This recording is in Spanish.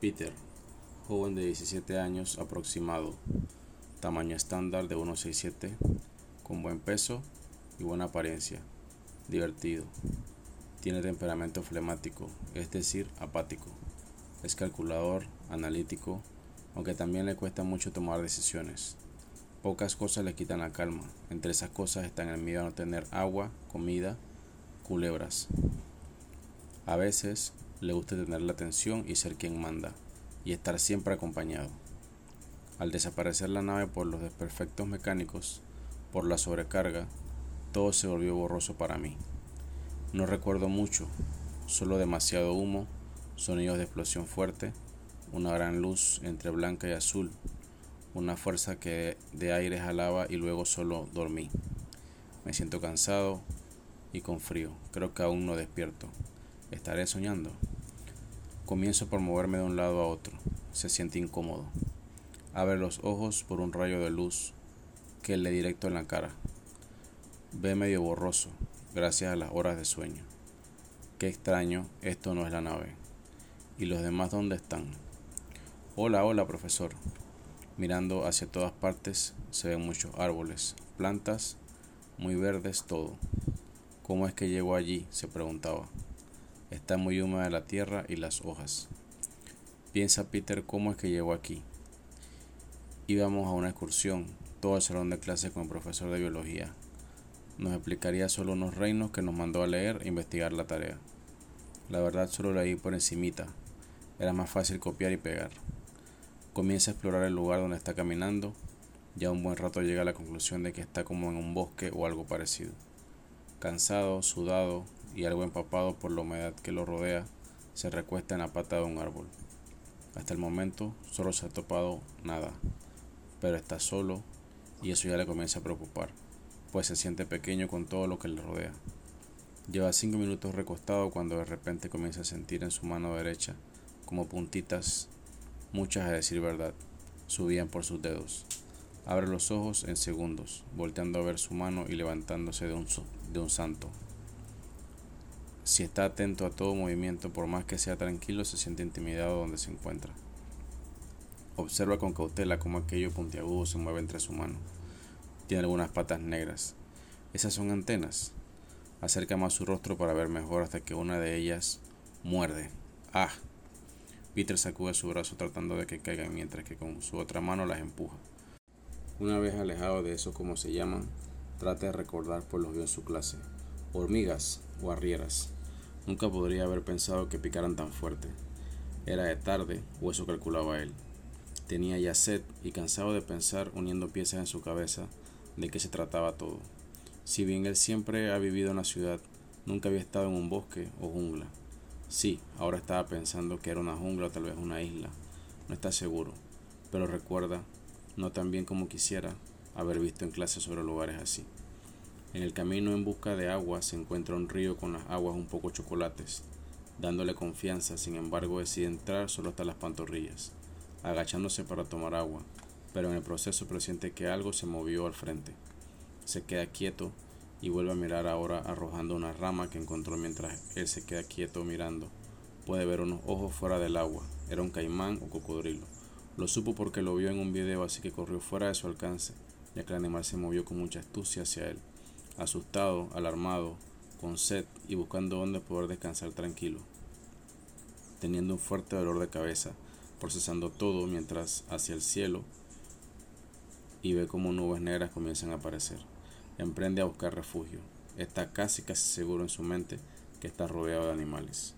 Peter, joven de 17 años aproximado, tamaño estándar de 1,67, con buen peso y buena apariencia, divertido, tiene temperamento flemático, es decir, apático, es calculador, analítico, aunque también le cuesta mucho tomar decisiones. Pocas cosas le quitan la calma, entre esas cosas están el miedo a no tener agua, comida, culebras. A veces le gusta tener la atención y ser quien manda, y estar siempre acompañado. Al desaparecer la nave por los desperfectos mecánicos, por la sobrecarga, todo se volvió borroso para mí. No recuerdo mucho, solo demasiado humo, sonidos de explosión fuerte, una gran luz entre blanca y azul, una fuerza que de aire jalaba y luego solo dormí. Me siento cansado y con frío, creo que aún no despierto. ¿Estaré soñando? Comienzo por moverme de un lado a otro. Se siente incómodo. Abre los ojos por un rayo de luz que le directo en la cara. Ve medio borroso, gracias a las horas de sueño. Qué extraño, esto no es la nave. ¿Y los demás dónde están? Hola, hola, profesor. Mirando hacia todas partes se ven muchos árboles, plantas, muy verdes todo. ¿Cómo es que llego allí? se preguntaba. Está muy húmeda la tierra y las hojas. Piensa Peter cómo es que llegó aquí. Íbamos a una excursión, todo el salón de clase con el profesor de biología. Nos explicaría solo unos reinos que nos mandó a leer e investigar la tarea. La verdad solo leí por encimita. Era más fácil copiar y pegar. Comienza a explorar el lugar donde está caminando. Ya un buen rato llega a la conclusión de que está como en un bosque o algo parecido. Cansado, sudado, y algo empapado por la humedad que lo rodea, se recuesta en la pata de un árbol. Hasta el momento solo se ha topado nada, pero está solo y eso ya le comienza a preocupar, pues se siente pequeño con todo lo que le rodea. Lleva cinco minutos recostado cuando de repente comienza a sentir en su mano derecha como puntitas, muchas a decir verdad, subían por sus dedos. Abre los ojos en segundos, volteando a ver su mano y levantándose de un, de un santo. Si está atento a todo movimiento, por más que sea tranquilo, se siente intimidado donde se encuentra. Observa con cautela cómo aquello puntiagudo se mueve entre su mano. Tiene algunas patas negras. Esas son antenas. Acerca más su rostro para ver mejor hasta que una de ellas muerde. ¡Ah! Peter sacude su brazo tratando de que caigan mientras que con su otra mano las empuja. Una vez alejado de eso como se llaman, trata de recordar por los vio en su clase. Hormigas o arrieras. Nunca podría haber pensado que picaran tan fuerte. Era de tarde, o eso calculaba él. Tenía ya sed y cansado de pensar, uniendo piezas en su cabeza, de qué se trataba todo. Si bien él siempre ha vivido en la ciudad, nunca había estado en un bosque o jungla. Sí, ahora estaba pensando que era una jungla o tal vez una isla. No está seguro, pero recuerda, no tan bien como quisiera, haber visto en clase sobre lugares así. En el camino en busca de agua se encuentra un río con las aguas un poco chocolates. Dándole confianza, sin embargo, decide entrar solo hasta las pantorrillas, agachándose para tomar agua, pero en el proceso presiente que algo se movió al frente. Se queda quieto y vuelve a mirar ahora arrojando una rama que encontró mientras él se queda quieto mirando. Puede ver unos ojos fuera del agua. Era un caimán o cocodrilo. Lo supo porque lo vio en un video, así que corrió fuera de su alcance, ya que el animal se movió con mucha astucia hacia él asustado, alarmado, con sed y buscando dónde poder descansar tranquilo, teniendo un fuerte dolor de cabeza, procesando todo mientras hacia el cielo y ve como nubes negras comienzan a aparecer. Emprende a buscar refugio. Está casi casi seguro en su mente que está rodeado de animales.